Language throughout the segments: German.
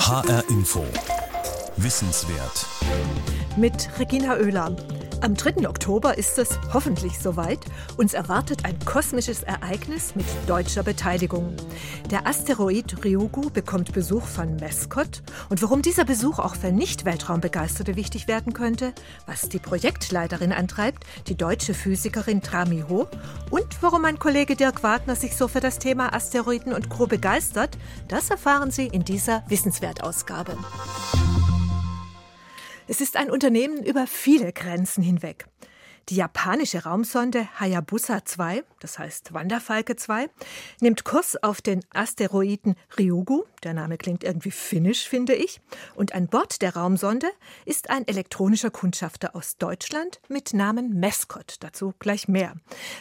HR Info. Wissenswert. Mit Regina Oehler. Am 3. Oktober ist es hoffentlich soweit. Uns erwartet ein kosmisches Ereignis mit deutscher Beteiligung. Der Asteroid Ryugu bekommt Besuch von Mescot. Und warum dieser Besuch auch für Nicht-Weltraumbegeisterte wichtig werden könnte, was die Projektleiterin antreibt, die deutsche Physikerin Trami Ho, und warum mein Kollege Dirk Wagner sich so für das Thema Asteroiden und Co. begeistert, das erfahren Sie in dieser Wissenswertausgabe. Es ist ein Unternehmen über viele Grenzen hinweg. Die japanische Raumsonde Hayabusa 2, das heißt Wanderfalke 2, nimmt Kurs auf den Asteroiden Ryugu, der Name klingt irgendwie finnisch, finde ich, und an Bord der Raumsonde ist ein elektronischer Kundschafter aus Deutschland mit Namen Mescot, dazu gleich mehr.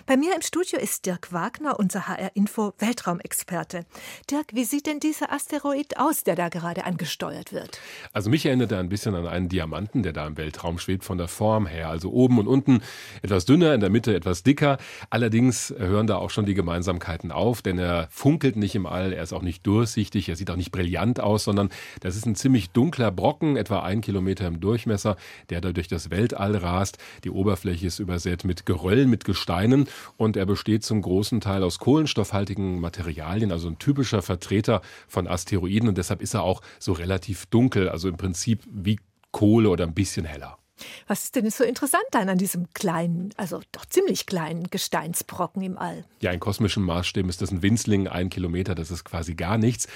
Bei mir im Studio ist Dirk Wagner, unser HR Info Weltraumexperte. Dirk, wie sieht denn dieser Asteroid aus, der da gerade angesteuert wird? Also mich erinnert er ein bisschen an einen Diamanten, der da im Weltraum schwebt von der Form her, also oben und unten etwas dünner, in der Mitte etwas dicker. Allerdings hören da auch schon die Gemeinsamkeiten auf, denn er funkelt nicht im All, er ist auch nicht durchsichtig, er sieht auch nicht brillant aus, sondern das ist ein ziemlich dunkler Brocken, etwa ein Kilometer im Durchmesser, der da durch das Weltall rast. Die Oberfläche ist übersät mit Geröllen, mit Gesteinen und er besteht zum großen Teil aus kohlenstoffhaltigen Materialien, also ein typischer Vertreter von Asteroiden und deshalb ist er auch so relativ dunkel, also im Prinzip wie Kohle oder ein bisschen heller. Was ist denn so interessant dann an diesem kleinen, also doch ziemlich kleinen Gesteinsbrocken im All? Ja, in kosmischen Maßstäben ist das ein Winzling, ein Kilometer, das ist quasi gar nichts.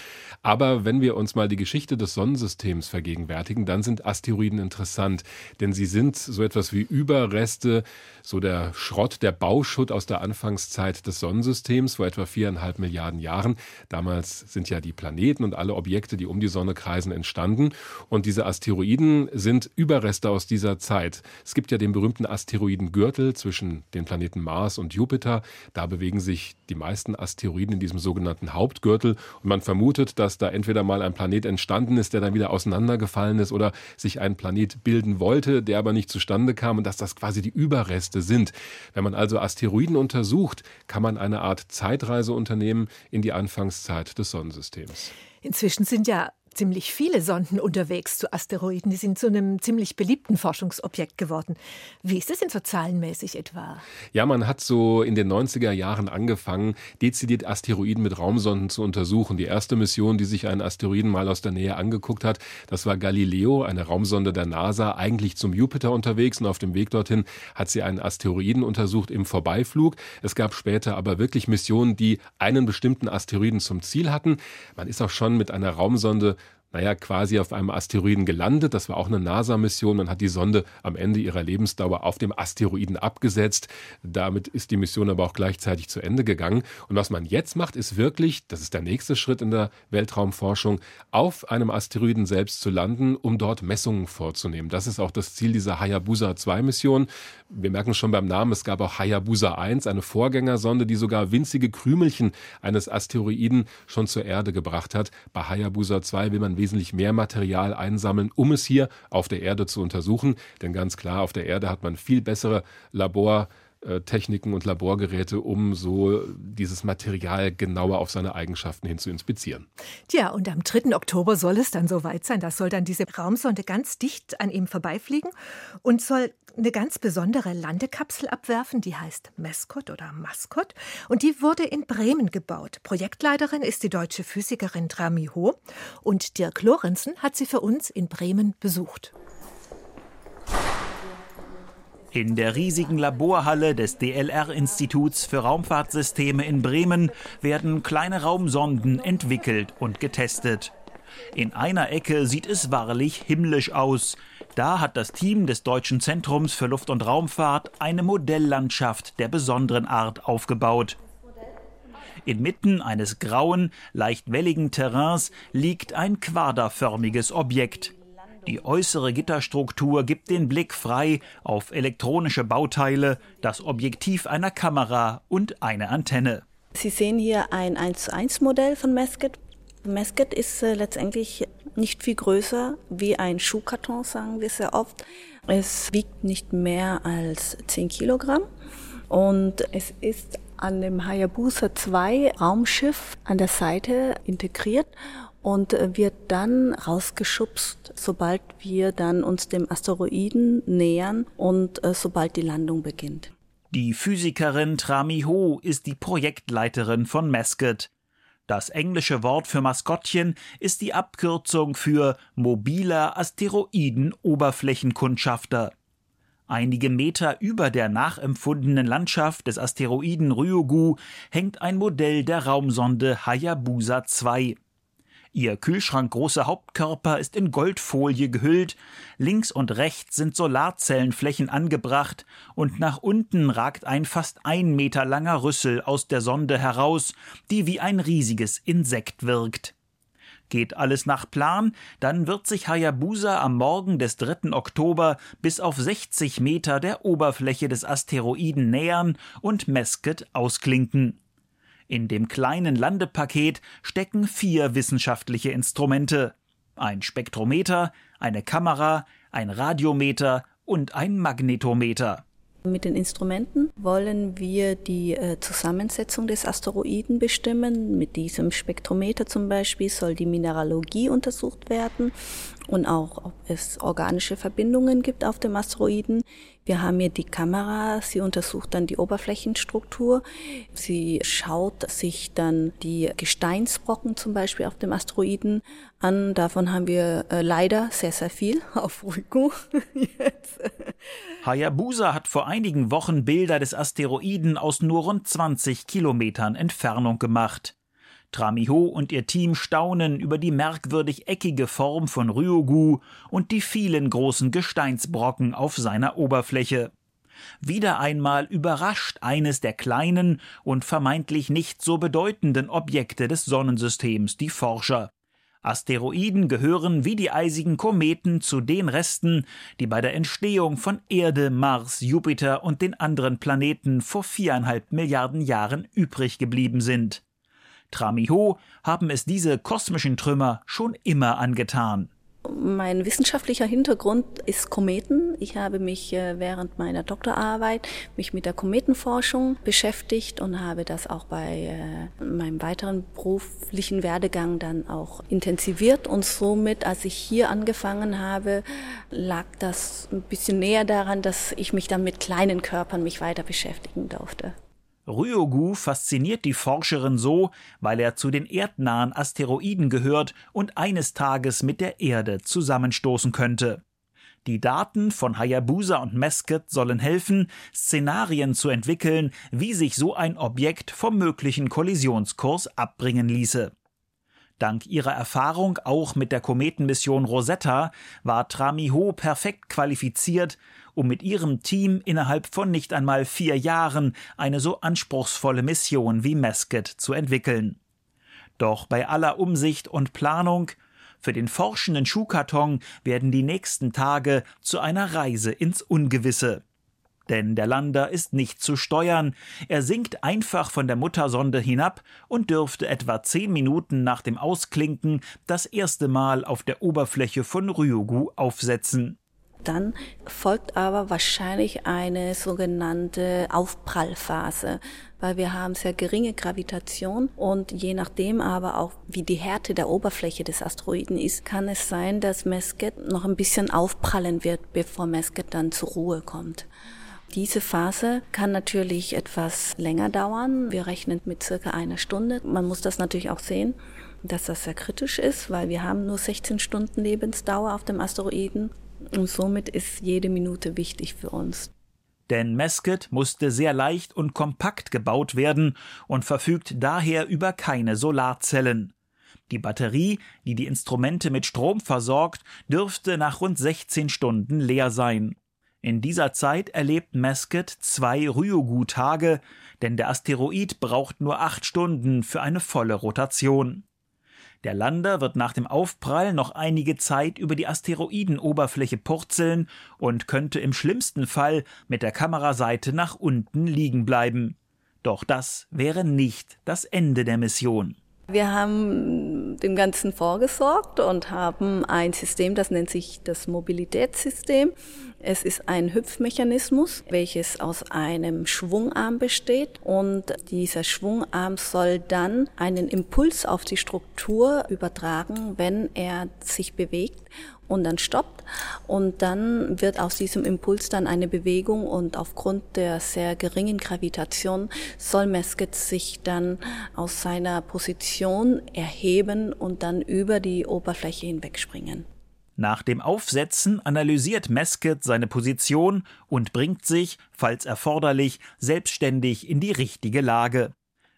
Aber wenn wir uns mal die Geschichte des Sonnensystems vergegenwärtigen, dann sind Asteroiden interessant, denn sie sind so etwas wie Überreste, so der Schrott, der Bauschutt aus der Anfangszeit des Sonnensystems vor etwa viereinhalb Milliarden Jahren. Damals sind ja die Planeten und alle Objekte, die um die Sonne kreisen, entstanden. Und diese Asteroiden sind Überreste aus dieser dieser Zeit. Es gibt ja den berühmten Asteroidengürtel zwischen den Planeten Mars und Jupiter. Da bewegen sich die meisten Asteroiden in diesem sogenannten Hauptgürtel. Und man vermutet, dass da entweder mal ein Planet entstanden ist, der dann wieder auseinandergefallen ist, oder sich ein Planet bilden wollte, der aber nicht zustande kam und dass das quasi die Überreste sind. Wenn man also Asteroiden untersucht, kann man eine Art Zeitreise unternehmen in die Anfangszeit des Sonnensystems. Inzwischen sind ja ziemlich viele Sonden unterwegs zu Asteroiden. Die sind zu einem ziemlich beliebten Forschungsobjekt geworden. Wie ist das denn so zahlenmäßig etwa? Ja, man hat so in den 90er Jahren angefangen, dezidiert Asteroiden mit Raumsonden zu untersuchen. Die erste Mission, die sich einen Asteroiden mal aus der Nähe angeguckt hat, das war Galileo, eine Raumsonde der NASA, eigentlich zum Jupiter unterwegs und auf dem Weg dorthin hat sie einen Asteroiden untersucht im Vorbeiflug. Es gab später aber wirklich Missionen, die einen bestimmten Asteroiden zum Ziel hatten. Man ist auch schon mit einer Raumsonde naja, quasi auf einem Asteroiden gelandet. Das war auch eine NASA-Mission. Man hat die Sonde am Ende ihrer Lebensdauer auf dem Asteroiden abgesetzt. Damit ist die Mission aber auch gleichzeitig zu Ende gegangen. Und was man jetzt macht, ist wirklich, das ist der nächste Schritt in der Weltraumforschung, auf einem Asteroiden selbst zu landen, um dort Messungen vorzunehmen. Das ist auch das Ziel dieser Hayabusa 2-Mission. Wir merken schon beim Namen, es gab auch Hayabusa 1, eine Vorgängersonde, die sogar winzige Krümelchen eines Asteroiden schon zur Erde gebracht hat. Bei Hayabusa 2 will man wesentlich mehr Material einsammeln, um es hier auf der Erde zu untersuchen. Denn ganz klar, auf der Erde hat man viel bessere Labor- Techniken und Laborgeräte, um so dieses Material genauer auf seine Eigenschaften hin zu inspizieren. Tja, und am 3. Oktober soll es dann soweit sein. Da soll dann diese Raumsonde ganz dicht an ihm vorbeifliegen und soll eine ganz besondere Landekapsel abwerfen, die heißt Mescot oder Mascot. Und die wurde in Bremen gebaut. Projektleiterin ist die deutsche Physikerin Trami Ho. Und Dirk Lorenzen hat sie für uns in Bremen besucht. In der riesigen Laborhalle des DLR-Instituts für Raumfahrtsysteme in Bremen werden kleine Raumsonden entwickelt und getestet. In einer Ecke sieht es wahrlich himmlisch aus. Da hat das Team des Deutschen Zentrums für Luft- und Raumfahrt eine Modelllandschaft der besonderen Art aufgebaut. Inmitten eines grauen, leicht welligen Terrains liegt ein quaderförmiges Objekt. Die äußere Gitterstruktur gibt den Blick frei auf elektronische Bauteile, das Objektiv einer Kamera und eine Antenne. Sie sehen hier ein 1 zu 1 Modell von Mesket. Mesket ist äh, letztendlich nicht viel größer wie ein Schuhkarton, sagen wir sehr oft. Es wiegt nicht mehr als 10 Kilogramm und es ist an dem Hayabusa 2 Raumschiff an der Seite integriert und wird dann rausgeschubst, sobald wir dann uns dem Asteroiden nähern und äh, sobald die Landung beginnt. Die Physikerin Trami Ho ist die Projektleiterin von MESCET. Das englische Wort für Maskottchen ist die Abkürzung für mobiler Asteroiden-Oberflächenkundschafter. Einige Meter über der nachempfundenen Landschaft des Asteroiden Ryugu hängt ein Modell der Raumsonde Hayabusa 2. Ihr kühlschrankgroßer Hauptkörper ist in Goldfolie gehüllt, links und rechts sind Solarzellenflächen angebracht und nach unten ragt ein fast ein Meter langer Rüssel aus der Sonde heraus, die wie ein riesiges Insekt wirkt. Geht alles nach Plan, dann wird sich Hayabusa am Morgen des 3. Oktober bis auf 60 Meter der Oberfläche des Asteroiden nähern und Mesket ausklinken. In dem kleinen Landepaket stecken vier wissenschaftliche Instrumente. Ein Spektrometer, eine Kamera, ein Radiometer und ein Magnetometer. Mit den Instrumenten wollen wir die äh, Zusammensetzung des Asteroiden bestimmen. Mit diesem Spektrometer zum Beispiel soll die Mineralogie untersucht werden und auch, ob es organische Verbindungen gibt auf dem Asteroiden. Wir haben hier die Kamera, sie untersucht dann die Oberflächenstruktur. Sie schaut sich dann die Gesteinsbrocken zum Beispiel auf dem Asteroiden an. Davon haben wir äh, leider sehr, sehr viel auf jetzt. Hayabusa hat vor einigen Wochen Bilder des Asteroiden aus nur rund 20 Kilometern Entfernung gemacht. Tramiho und ihr Team staunen über die merkwürdig eckige Form von Ryugu und die vielen großen Gesteinsbrocken auf seiner Oberfläche. Wieder einmal überrascht eines der kleinen und vermeintlich nicht so bedeutenden Objekte des Sonnensystems die Forscher. Asteroiden gehören wie die eisigen Kometen zu den Resten, die bei der Entstehung von Erde, Mars, Jupiter und den anderen Planeten vor viereinhalb Milliarden Jahren übrig geblieben sind. Tramiho haben es diese kosmischen Trümmer schon immer angetan. Mein wissenschaftlicher Hintergrund ist Kometen. Ich habe mich äh, während meiner Doktorarbeit mich mit der Kometenforschung beschäftigt und habe das auch bei äh, meinem weiteren beruflichen Werdegang dann auch intensiviert. Und somit, als ich hier angefangen habe, lag das ein bisschen näher daran, dass ich mich dann mit kleinen Körpern mich weiter beschäftigen durfte. Ryogu fasziniert die Forscherin so, weil er zu den erdnahen Asteroiden gehört und eines Tages mit der Erde zusammenstoßen könnte. Die Daten von Hayabusa und Mesket sollen helfen, Szenarien zu entwickeln, wie sich so ein Objekt vom möglichen Kollisionskurs abbringen ließe. Dank ihrer Erfahrung auch mit der Kometenmission Rosetta war Tramiho perfekt qualifiziert, um mit ihrem Team innerhalb von nicht einmal vier Jahren eine so anspruchsvolle Mission wie Mesket zu entwickeln. Doch bei aller Umsicht und Planung für den forschenden Schuhkarton werden die nächsten Tage zu einer Reise ins Ungewisse. Denn der Lander ist nicht zu steuern. Er sinkt einfach von der Muttersonde hinab und dürfte etwa zehn Minuten nach dem Ausklinken das erste Mal auf der Oberfläche von Ryugu aufsetzen. Dann folgt aber wahrscheinlich eine sogenannte Aufprallphase, weil wir haben sehr geringe Gravitation und je nachdem aber auch, wie die Härte der Oberfläche des Asteroiden ist, kann es sein, dass Mesket noch ein bisschen aufprallen wird, bevor Mesket dann zur Ruhe kommt. Diese Phase kann natürlich etwas länger dauern. Wir rechnen mit circa einer Stunde. Man muss das natürlich auch sehen, dass das sehr kritisch ist, weil wir haben nur 16 Stunden Lebensdauer auf dem Asteroiden und somit ist jede Minute wichtig für uns. Denn Mesket musste sehr leicht und kompakt gebaut werden und verfügt daher über keine Solarzellen. Die Batterie, die die Instrumente mit Strom versorgt, dürfte nach rund 16 Stunden leer sein. In dieser Zeit erlebt Mesket zwei Ryugu-Tage, denn der Asteroid braucht nur acht Stunden für eine volle Rotation. Der Lander wird nach dem Aufprall noch einige Zeit über die Asteroidenoberfläche purzeln und könnte im schlimmsten Fall mit der Kameraseite nach unten liegen bleiben. Doch das wäre nicht das Ende der Mission. Wir haben dem Ganzen vorgesorgt und haben ein System, das nennt sich das Mobilitätssystem. Es ist ein Hüpfmechanismus, welches aus einem Schwungarm besteht und dieser Schwungarm soll dann einen Impuls auf die Struktur übertragen, wenn er sich bewegt und dann stoppt und dann wird aus diesem Impuls dann eine Bewegung und aufgrund der sehr geringen Gravitation soll Mesket sich dann aus seiner Position erheben und dann über die Oberfläche hinwegspringen. Nach dem Aufsetzen analysiert Mesket seine Position und bringt sich, falls erforderlich, selbstständig in die richtige Lage.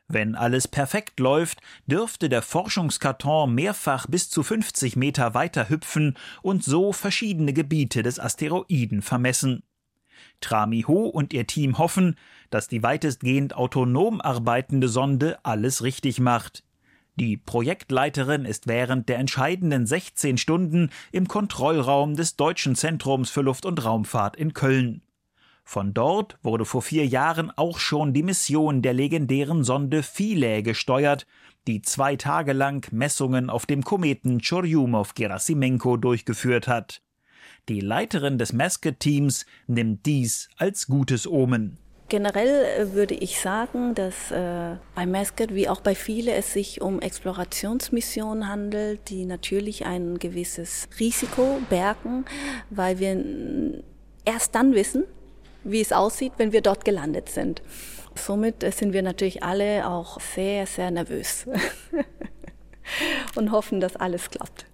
Wenn alles perfekt läuft, dürfte der Forschungskarton mehrfach bis zu 50 Meter weiter hüpfen und so verschiedene Gebiete des Asteroiden vermessen. Trami Ho und ihr Team hoffen, dass die weitestgehend autonom arbeitende Sonde alles richtig macht. Die Projektleiterin ist während der entscheidenden 16 Stunden im Kontrollraum des Deutschen Zentrums für Luft- und Raumfahrt in Köln. Von dort wurde vor vier Jahren auch schon die Mission der legendären Sonde Philae gesteuert, die zwei Tage lang Messungen auf dem Kometen Churyumov-Gerasimenko durchgeführt hat. Die Leiterin des Masket-Teams nimmt dies als gutes Omen. Generell äh, würde ich sagen, dass äh, bei Masket wie auch bei viele es sich um Explorationsmissionen handelt, die natürlich ein gewisses Risiko bergen, weil wir erst dann wissen, wie es aussieht, wenn wir dort gelandet sind. Somit sind wir natürlich alle auch sehr, sehr nervös und hoffen, dass alles klappt.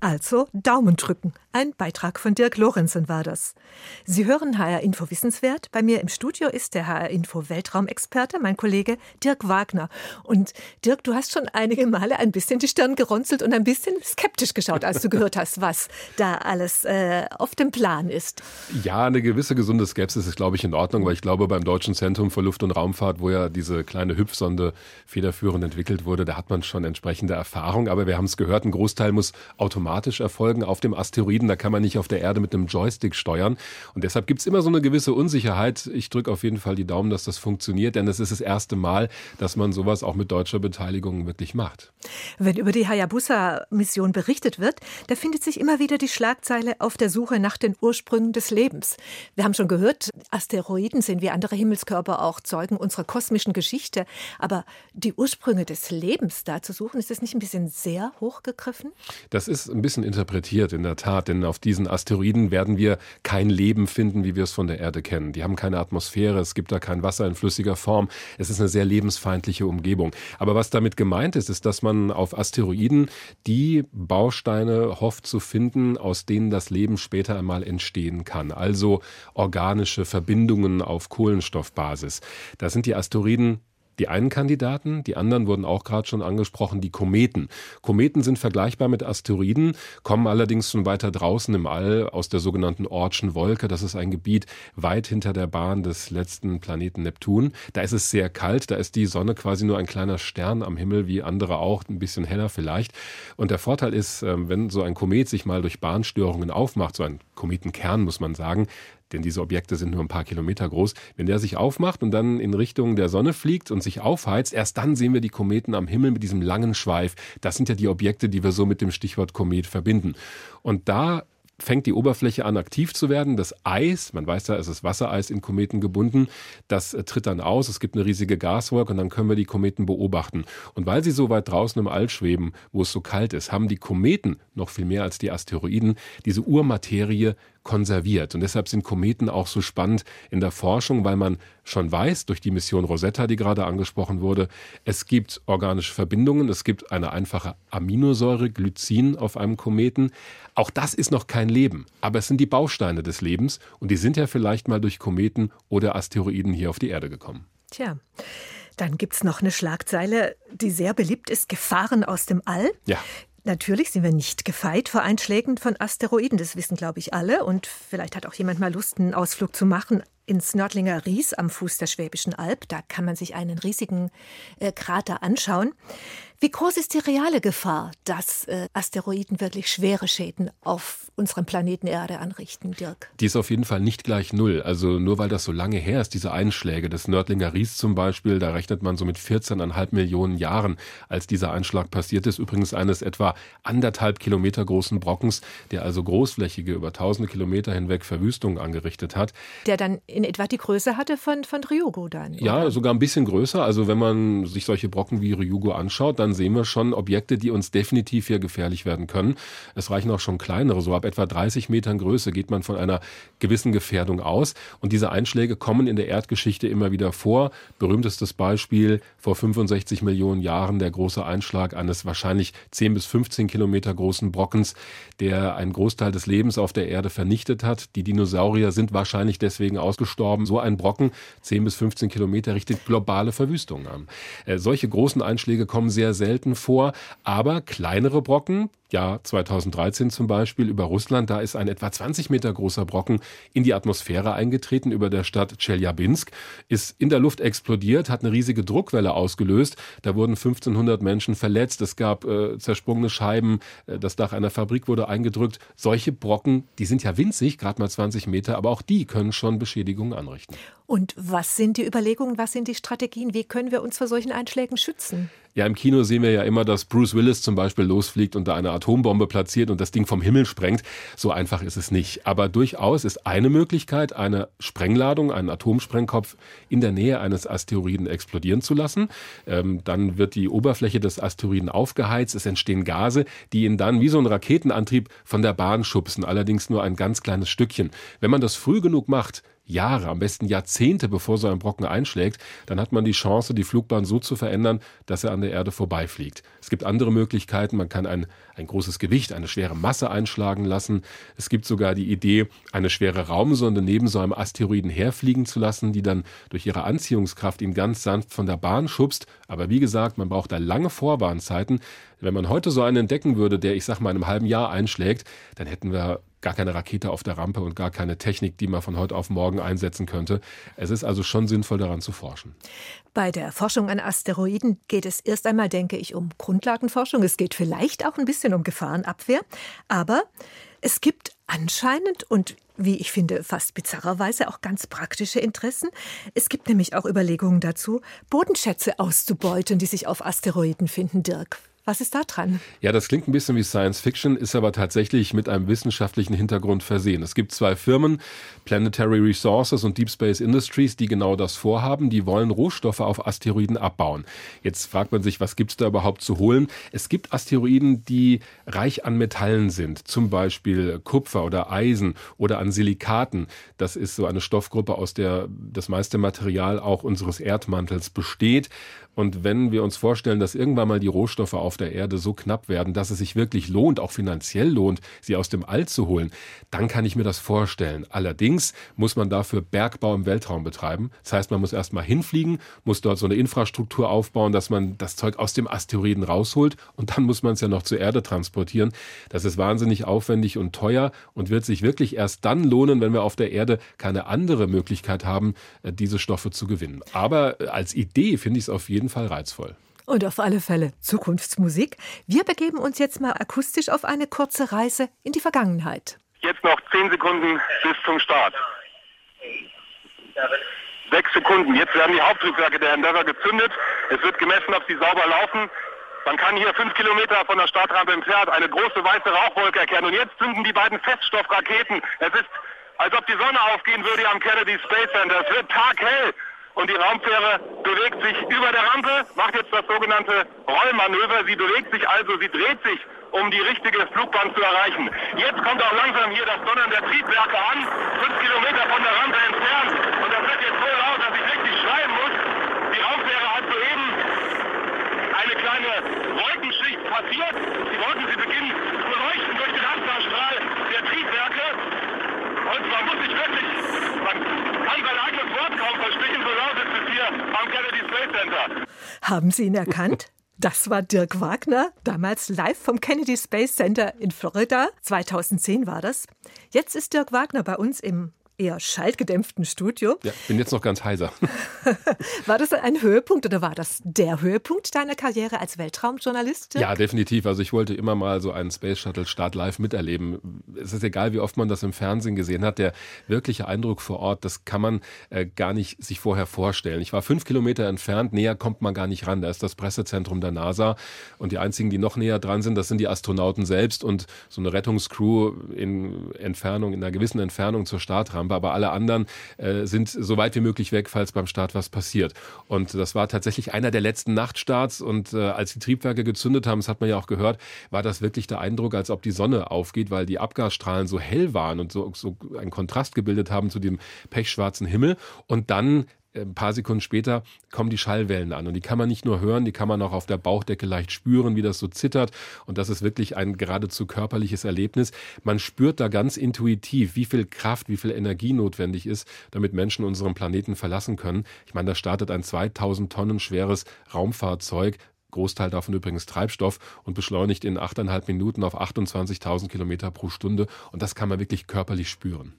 Also Daumen drücken. Ein Beitrag von Dirk Lorenzen war das. Sie hören HR Info Wissenswert. Bei mir im Studio ist der HR Info Weltraumexperte, mein Kollege Dirk Wagner. Und Dirk, du hast schon einige Male ein bisschen die Stirn gerunzelt und ein bisschen skeptisch geschaut, als du gehört hast, was da alles äh, auf dem Plan ist. Ja, eine gewisse gesunde Skepsis ist, glaube ich, in Ordnung, weil ich glaube, beim Deutschen Zentrum für Luft- und Raumfahrt, wo ja diese kleine Hüpfsonde federführend entwickelt wurde, da hat man schon entsprechende Erfahrung. Aber wir haben es gehört, ein Großteil muss automatisch erfolgen auf dem Asteroiden da kann man nicht auf der Erde mit einem Joystick steuern. Und deshalb gibt es immer so eine gewisse Unsicherheit. Ich drücke auf jeden Fall die Daumen, dass das funktioniert, denn es ist das erste Mal, dass man sowas auch mit deutscher Beteiligung wirklich macht. Wenn über die Hayabusa-Mission berichtet wird, da findet sich immer wieder die Schlagzeile auf der Suche nach den Ursprüngen des Lebens. Wir haben schon gehört, Asteroiden sind wie andere Himmelskörper auch Zeugen unserer kosmischen Geschichte. Aber die Ursprünge des Lebens da zu suchen, ist das nicht ein bisschen sehr hochgegriffen? Das ist ein bisschen interpretiert, in der Tat. Denn auf diesen Asteroiden werden wir kein Leben finden, wie wir es von der Erde kennen. Die haben keine Atmosphäre, es gibt da kein Wasser in flüssiger Form. Es ist eine sehr lebensfeindliche Umgebung. Aber was damit gemeint ist, ist, dass man auf Asteroiden die Bausteine hofft zu finden, aus denen das Leben später einmal entstehen kann. Also organische Verbindungen auf Kohlenstoffbasis. Da sind die Asteroiden die einen Kandidaten, die anderen wurden auch gerade schon angesprochen, die Kometen. Kometen sind vergleichbar mit Asteroiden, kommen allerdings schon weiter draußen im All aus der sogenannten Ortschen Wolke. Das ist ein Gebiet weit hinter der Bahn des letzten Planeten Neptun. Da ist es sehr kalt, da ist die Sonne quasi nur ein kleiner Stern am Himmel, wie andere auch, ein bisschen heller vielleicht. Und der Vorteil ist, ähm, wenn so ein Komet sich mal durch Bahnstörungen aufmacht, so ein Kometenkern muss man sagen, denn diese Objekte sind nur ein paar Kilometer groß, wenn der sich aufmacht und dann in Richtung der Sonne fliegt und sich aufheizt, erst dann sehen wir die Kometen am Himmel mit diesem langen Schweif. Das sind ja die Objekte, die wir so mit dem Stichwort Komet verbinden. Und da fängt die Oberfläche an aktiv zu werden. Das Eis, man weiß ja, es ist Wassereis in Kometen gebunden, das äh, tritt dann aus. Es gibt eine riesige Gaswolke und dann können wir die Kometen beobachten. Und weil sie so weit draußen im All schweben, wo es so kalt ist, haben die Kometen noch viel mehr als die Asteroiden diese Urmaterie konserviert. Und deshalb sind Kometen auch so spannend in der Forschung, weil man schon weiß, durch die Mission Rosetta, die gerade angesprochen wurde, es gibt organische Verbindungen, es gibt eine einfache Aminosäure, Glycin auf einem Kometen. Auch das ist noch kein Leben, aber es sind die Bausteine des Lebens und die sind ja vielleicht mal durch Kometen oder Asteroiden hier auf die Erde gekommen. Tja. Dann gibt es noch eine Schlagzeile, die sehr beliebt ist: Gefahren aus dem All. Ja. Natürlich sind wir nicht gefeit vor Einschlägen von Asteroiden, das wissen, glaube ich, alle. Und vielleicht hat auch jemand mal Lust, einen Ausflug zu machen ins Nördlinger Ries am Fuß der Schwäbischen Alb. Da kann man sich einen riesigen äh, Krater anschauen. Wie groß ist die reale Gefahr, dass äh, Asteroiden wirklich schwere Schäden auf unserem Planeten Erde anrichten, Dirk? Die ist auf jeden Fall nicht gleich null. Also nur weil das so lange her ist, diese Einschläge des Nördlinger Ries zum Beispiel, da rechnet man so mit 14,5 Millionen Jahren, als dieser Einschlag passiert ist. Übrigens eines etwa anderthalb Kilometer großen Brockens, der also großflächige, über tausende Kilometer hinweg Verwüstungen angerichtet hat. Der dann in etwa die Größe hatte von, von Ryugu dann? Oder? Ja, sogar ein bisschen größer. Also wenn man sich solche Brocken wie Ryugu anschaut, dann dann sehen wir schon Objekte, die uns definitiv hier gefährlich werden können. Es reichen auch schon kleinere, so ab etwa 30 Metern Größe geht man von einer gewissen Gefährdung aus. Und diese Einschläge kommen in der Erdgeschichte immer wieder vor. Berühmtestes Beispiel vor 65 Millionen Jahren der große Einschlag eines wahrscheinlich 10 bis 15 Kilometer großen Brockens, der einen Großteil des Lebens auf der Erde vernichtet hat. Die Dinosaurier sind wahrscheinlich deswegen ausgestorben. So ein Brocken, 10 bis 15 Kilometer, richtet globale Verwüstung an. Äh, solche großen Einschläge kommen sehr selten vor, aber kleinere Brocken, Jahr 2013 zum Beispiel über Russland, da ist ein etwa 20 Meter großer Brocken in die Atmosphäre eingetreten über der Stadt Tscheljabinsk, ist in der Luft explodiert, hat eine riesige Druckwelle ausgelöst. Da wurden 1500 Menschen verletzt, es gab äh, zersprungene Scheiben, äh, das Dach einer Fabrik wurde eingedrückt. Solche Brocken, die sind ja winzig, gerade mal 20 Meter, aber auch die können schon Beschädigungen anrichten. Und was sind die Überlegungen, was sind die Strategien, wie können wir uns vor solchen Einschlägen schützen? Ja, im Kino sehen wir ja immer, dass Bruce Willis zum Beispiel losfliegt und da eine Atombombe platziert und das Ding vom Himmel sprengt. So einfach ist es nicht. Aber durchaus ist eine Möglichkeit, eine Sprengladung, einen Atomsprengkopf in der Nähe eines Asteroiden explodieren zu lassen. Ähm, dann wird die Oberfläche des Asteroiden aufgeheizt. Es entstehen Gase, die ihn dann wie so ein Raketenantrieb von der Bahn schubsen. Allerdings nur ein ganz kleines Stückchen. Wenn man das früh genug macht, Jahre, am besten Jahrzehnte, bevor so ein Brocken einschlägt, dann hat man die Chance, die Flugbahn so zu verändern, dass er an der Erde vorbeifliegt. Es gibt andere Möglichkeiten. Man kann ein, ein großes Gewicht, eine schwere Masse einschlagen lassen. Es gibt sogar die Idee, eine schwere Raumsonde neben so einem Asteroiden herfliegen zu lassen, die dann durch ihre Anziehungskraft ihn ganz sanft von der Bahn schubst. Aber wie gesagt, man braucht da lange Vorbahnzeiten. Wenn man heute so einen entdecken würde, der, ich sag mal, in einem halben Jahr einschlägt, dann hätten wir gar keine Rakete auf der Rampe und gar keine Technik, die man von heute auf morgen einsetzen könnte. Es ist also schon sinnvoll, daran zu forschen. Bei der Forschung an Asteroiden geht es erst einmal, denke ich, um Grundlagenforschung. Es geht vielleicht auch ein bisschen um Gefahrenabwehr. Aber es gibt anscheinend und wie ich finde, fast bizarrerweise auch ganz praktische Interessen. Es gibt nämlich auch Überlegungen dazu, Bodenschätze auszubeuten, die sich auf Asteroiden finden, Dirk. Was ist da dran? Ja, das klingt ein bisschen wie Science Fiction, ist aber tatsächlich mit einem wissenschaftlichen Hintergrund versehen. Es gibt zwei Firmen, Planetary Resources und Deep Space Industries, die genau das vorhaben. Die wollen Rohstoffe auf Asteroiden abbauen. Jetzt fragt man sich, was gibt es da überhaupt zu holen? Es gibt Asteroiden, die reich an Metallen sind, zum Beispiel Kupfer oder Eisen oder an Silikaten. Das ist so eine Stoffgruppe, aus der das meiste Material auch unseres Erdmantels besteht. Und wenn wir uns vorstellen, dass irgendwann mal die Rohstoffe auf der Erde so knapp werden, dass es sich wirklich lohnt, auch finanziell lohnt, sie aus dem All zu holen, dann kann ich mir das vorstellen. Allerdings muss man dafür Bergbau im Weltraum betreiben. Das heißt, man muss erstmal hinfliegen, muss dort so eine Infrastruktur aufbauen, dass man das Zeug aus dem Asteroiden rausholt und dann muss man es ja noch zur Erde transportieren. Das ist wahnsinnig aufwendig und teuer und wird sich wirklich erst dann lohnen, wenn wir auf der Erde keine andere Möglichkeit haben, äh, diese Stoffe zu gewinnen. Aber äh, als Idee finde ich es auf jeden jeden Fall reizvoll. Und auf alle Fälle Zukunftsmusik. Wir begeben uns jetzt mal akustisch auf eine kurze Reise in die Vergangenheit. Jetzt noch zehn Sekunden bis zum Start. Sechs Sekunden. Jetzt werden die Haupttriebwerke der Endeavour gezündet. Es wird gemessen, ob sie sauber laufen. Man kann hier fünf Kilometer von der Startrampe entfernt eine große weiße Rauchwolke erkennen. Und jetzt zünden die beiden Feststoffraketen. Es ist, als ob die Sonne aufgehen würde am Kennedy Space Center. Es wird taghell und die Raumfähre bewegt sich über der Rampe, macht jetzt das sogenannte Rollmanöver. Sie bewegt sich also, sie dreht sich, um die richtige Flugbahn zu erreichen. Jetzt kommt auch langsam hier das Donnern der Triebwerke an, fünf Kilometer von der Rampe entfernt. Und das wird jetzt so laut, dass ich richtig schreiben muss. Die Raumfähre hat soeben eine kleine Wolkenschicht passiert. Die Wolken, sie beginnen zu leuchten durch den Anfahrstrahl der Triebwerke. Und man muss sich wirklich, man kann sein eigenes Wort kaum versprechen, so laut ist es hier am Kennedy Space Center. Haben Sie ihn erkannt? Das war Dirk Wagner, damals live vom Kennedy Space Center in Florida. 2010 war das. Jetzt ist Dirk Wagner bei uns im eher schallgedämpften Studio. Ja, bin jetzt noch ganz heiser. war das ein Höhepunkt oder war das der Höhepunkt deiner Karriere als Weltraumjournalist? Ja, definitiv. Also ich wollte immer mal so einen Space Shuttle Start live miterleben. Es ist egal, wie oft man das im Fernsehen gesehen hat. Der wirkliche Eindruck vor Ort, das kann man äh, gar nicht sich vorher vorstellen. Ich war fünf Kilometer entfernt, näher kommt man gar nicht ran. Da ist das Pressezentrum der NASA und die einzigen, die noch näher dran sind, das sind die Astronauten selbst und so eine Rettungscrew in Entfernung, in einer gewissen Entfernung zur Startrampe. Aber alle anderen äh, sind so weit wie möglich weg, falls beim Start was passiert. Und das war tatsächlich einer der letzten Nachtstarts. Und äh, als die Triebwerke gezündet haben, das hat man ja auch gehört, war das wirklich der Eindruck, als ob die Sonne aufgeht, weil die Abgasstrahlen so hell waren und so, so einen Kontrast gebildet haben zu dem pechschwarzen Himmel. Und dann ein paar Sekunden später kommen die Schallwellen an und die kann man nicht nur hören, die kann man auch auf der Bauchdecke leicht spüren, wie das so zittert und das ist wirklich ein geradezu körperliches Erlebnis. Man spürt da ganz intuitiv, wie viel Kraft, wie viel Energie notwendig ist, damit Menschen unseren Planeten verlassen können. Ich meine, da startet ein 2000 Tonnen schweres Raumfahrzeug Großteil davon übrigens Treibstoff und beschleunigt in 8,5 Minuten auf 28.000 Kilometer pro Stunde. Und das kann man wirklich körperlich spüren.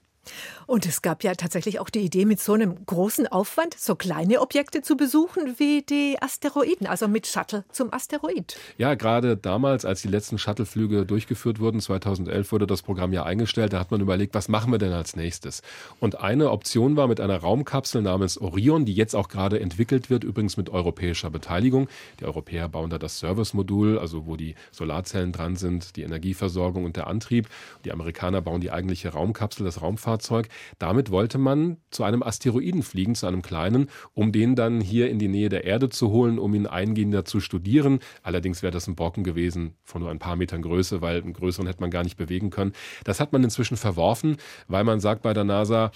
Und es gab ja tatsächlich auch die Idee, mit so einem großen Aufwand so kleine Objekte zu besuchen wie die Asteroiden, also mit Shuttle zum Asteroid. Ja, gerade damals, als die letzten Shuttleflüge durchgeführt wurden, 2011 wurde das Programm ja eingestellt, da hat man überlegt, was machen wir denn als nächstes? Und eine Option war mit einer Raumkapsel namens Orion, die jetzt auch gerade entwickelt wird, übrigens mit europäischer Beteiligung. Die Europäer bauen da das Service-Modul, also wo die Solarzellen dran sind, die Energieversorgung und der Antrieb. Die Amerikaner bauen die eigentliche Raumkapsel, das Raumfahrzeug Raumfahrzeug. Damit wollte man zu einem Asteroiden fliegen, zu einem kleinen, um den dann hier in die Nähe der Erde zu holen, um ihn eingehender zu studieren. Allerdings wäre das ein Brocken gewesen von nur ein paar Metern Größe, weil einen größeren hätte man gar nicht bewegen können. Das hat man inzwischen verworfen, weil man sagt bei der NASA,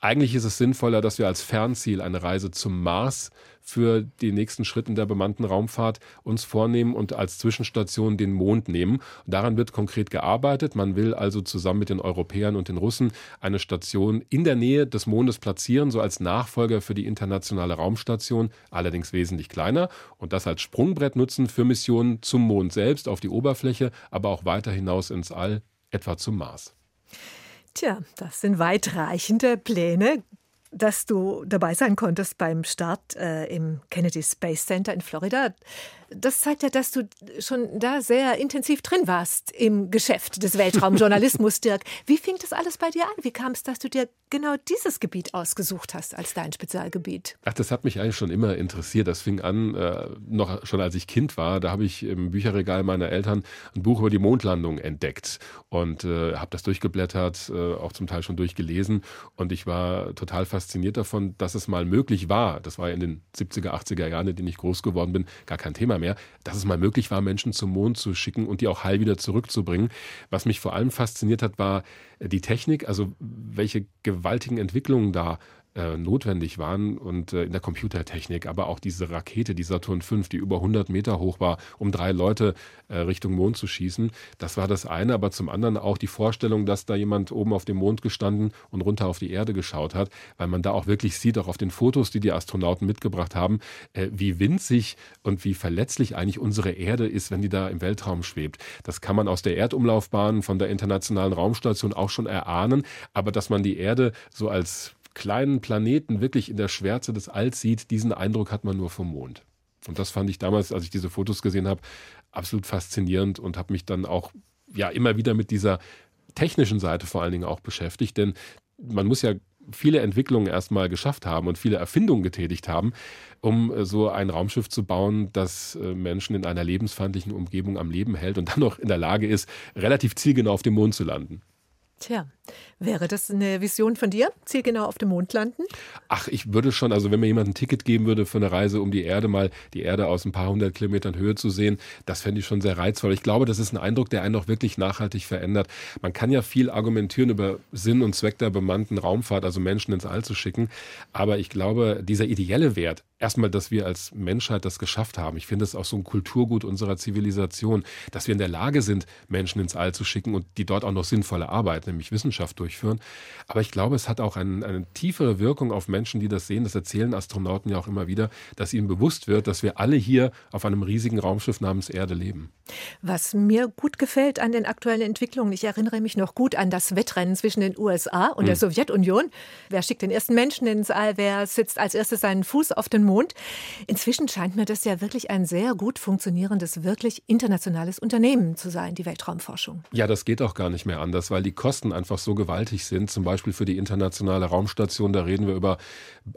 eigentlich ist es sinnvoller, dass wir als Fernziel eine Reise zum Mars für die nächsten Schritte der bemannten Raumfahrt uns vornehmen und als Zwischenstation den Mond nehmen. daran wird konkret gearbeitet. Man will also zusammen mit den Europäern und den Russen eine Station in der Nähe des Mondes platzieren, so als Nachfolger für die internationale Raumstation, allerdings wesentlich kleiner und das als Sprungbrett nutzen für Missionen zum Mond selbst, auf die Oberfläche, aber auch weiter hinaus ins All, etwa zum Mars. Tja, das sind weitreichende Pläne dass du dabei sein konntest beim Start äh, im Kennedy Space Center in Florida das zeigt ja, dass du schon da sehr intensiv drin warst im Geschäft des Weltraumjournalismus, Dirk. Wie fing das alles bei dir an? Wie kam es, dass du dir genau dieses Gebiet ausgesucht hast als dein Spezialgebiet? Ach, das hat mich eigentlich schon immer interessiert. Das fing an, äh, noch schon als ich Kind war. Da habe ich im Bücherregal meiner Eltern ein Buch über die Mondlandung entdeckt und äh, habe das durchgeblättert, äh, auch zum Teil schon durchgelesen. Und ich war total fasziniert davon, dass es mal möglich war. Das war in den 70er, 80er Jahren, in denen ich groß geworden bin, gar kein Thema mehr, dass es mal möglich war, Menschen zum Mond zu schicken und die auch heil wieder zurückzubringen. Was mich vor allem fasziniert hat, war die Technik, also welche gewaltigen Entwicklungen da äh, notwendig waren und äh, in der Computertechnik, aber auch diese Rakete, die Saturn V, die über 100 Meter hoch war, um drei Leute äh, Richtung Mond zu schießen. Das war das eine, aber zum anderen auch die Vorstellung, dass da jemand oben auf dem Mond gestanden und runter auf die Erde geschaut hat, weil man da auch wirklich sieht, auch auf den Fotos, die die Astronauten mitgebracht haben, äh, wie winzig und wie verletzlich eigentlich unsere Erde ist, wenn die da im Weltraum schwebt. Das kann man aus der Erdumlaufbahn von der Internationalen Raumstation auch schon erahnen, aber dass man die Erde so als kleinen Planeten wirklich in der Schwärze des Alls sieht, diesen Eindruck hat man nur vom Mond. Und das fand ich damals, als ich diese Fotos gesehen habe, absolut faszinierend und habe mich dann auch ja immer wieder mit dieser technischen Seite vor allen Dingen auch beschäftigt, denn man muss ja viele Entwicklungen erstmal geschafft haben und viele Erfindungen getätigt haben, um äh, so ein Raumschiff zu bauen, das äh, Menschen in einer lebensfeindlichen Umgebung am Leben hält und dann noch in der Lage ist, relativ zielgenau auf dem Mond zu landen. Tja, wäre das eine Vision von dir? Zielgenau auf dem Mond landen? Ach, ich würde schon, also wenn mir jemand ein Ticket geben würde für eine Reise um die Erde, mal die Erde aus ein paar hundert Kilometern Höhe zu sehen, das fände ich schon sehr reizvoll. Ich glaube, das ist ein Eindruck, der einen auch wirklich nachhaltig verändert. Man kann ja viel argumentieren über Sinn und Zweck der bemannten Raumfahrt, also Menschen ins All zu schicken. Aber ich glaube, dieser ideelle Wert, erstmal, dass wir als Menschheit das geschafft haben. Ich finde es auch so ein Kulturgut unserer Zivilisation, dass wir in der Lage sind, Menschen ins All zu schicken und die dort auch noch sinnvolle Arbeit, nämlich Wissenschaft durchführen. Aber ich glaube, es hat auch ein, eine tiefere Wirkung auf Menschen, die das sehen. Das erzählen Astronauten ja auch immer wieder, dass ihnen bewusst wird, dass wir alle hier auf einem riesigen Raumschiff namens Erde leben. Was mir gut gefällt an den aktuellen Entwicklungen, ich erinnere mich noch gut an das Wettrennen zwischen den USA und hm. der Sowjetunion. Wer schickt den ersten Menschen ins All? Wer sitzt als erstes seinen Fuß auf den Mond. Inzwischen scheint mir das ja wirklich ein sehr gut funktionierendes, wirklich internationales Unternehmen zu sein, die Weltraumforschung. Ja, das geht auch gar nicht mehr anders, weil die Kosten einfach so gewaltig sind. Zum Beispiel für die internationale Raumstation, da reden wir über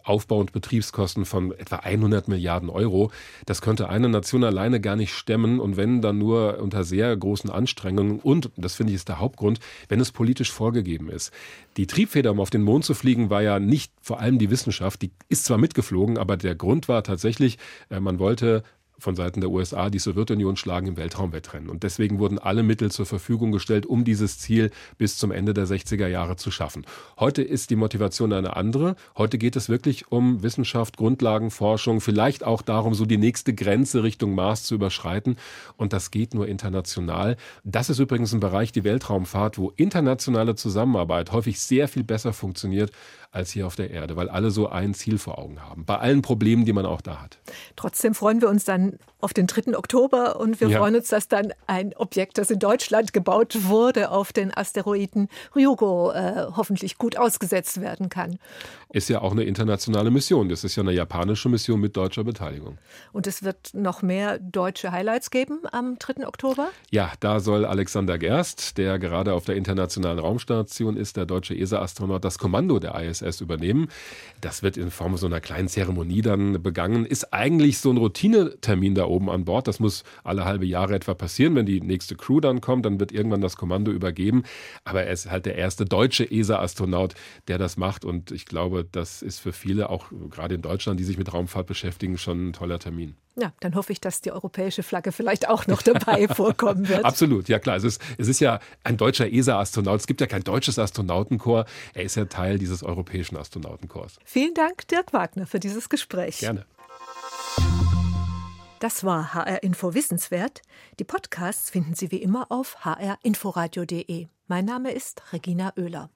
Aufbau- und Betriebskosten von etwa 100 Milliarden Euro. Das könnte eine Nation alleine gar nicht stemmen und wenn dann nur unter sehr großen Anstrengungen und, das finde ich ist der Hauptgrund, wenn es politisch vorgegeben ist. Die Triebfeder, um auf den Mond zu fliegen, war ja nicht vor allem die Wissenschaft, die ist zwar mitgeflogen, aber der Grund war tatsächlich, äh, man wollte von Seiten der USA die Sowjetunion schlagen im Weltraumwettrennen. Und deswegen wurden alle Mittel zur Verfügung gestellt, um dieses Ziel bis zum Ende der 60er Jahre zu schaffen. Heute ist die Motivation eine andere. Heute geht es wirklich um Wissenschaft, Grundlagenforschung, vielleicht auch darum, so die nächste Grenze Richtung Mars zu überschreiten. Und das geht nur international. Das ist übrigens ein Bereich, die Weltraumfahrt, wo internationale Zusammenarbeit häufig sehr viel besser funktioniert als hier auf der Erde, weil alle so ein Ziel vor Augen haben, bei allen Problemen, die man auch da hat. Trotzdem freuen wir uns dann auf den 3. Oktober und wir ja. freuen uns, dass dann ein Objekt, das in Deutschland gebaut wurde, auf den Asteroiden Ryugu äh, hoffentlich gut ausgesetzt werden kann. Ist ja auch eine internationale Mission. Das ist ja eine japanische Mission mit deutscher Beteiligung. Und es wird noch mehr deutsche Highlights geben am 3. Oktober? Ja, da soll Alexander Gerst, der gerade auf der internationalen Raumstation ist, der deutsche ESA-Astronaut, das Kommando der ISS übernehmen. Das wird in Form so einer kleinen Zeremonie dann begangen. Ist eigentlich so ein Routinetermin da oben an Bord. Das muss alle halbe Jahre etwa passieren. Wenn die nächste Crew dann kommt, dann wird irgendwann das Kommando übergeben. Aber er ist halt der erste deutsche ESA-Astronaut, der das macht. Und ich glaube, das ist für viele, auch gerade in Deutschland, die sich mit Raumfahrt beschäftigen, schon ein toller Termin. Ja, dann hoffe ich, dass die europäische Flagge vielleicht auch noch dabei vorkommen wird. Absolut, ja klar. Es ist, es ist ja ein deutscher ESA-Astronaut. Es gibt ja kein deutsches Astronautenkorps. Er ist ja Teil dieses europäischen Astronautenkorps. Vielen Dank, Dirk Wagner, für dieses Gespräch. Gerne. Das war HR Info Wissenswert. Die Podcasts finden Sie wie immer auf hrinforadio.de. Mein Name ist Regina Oehler.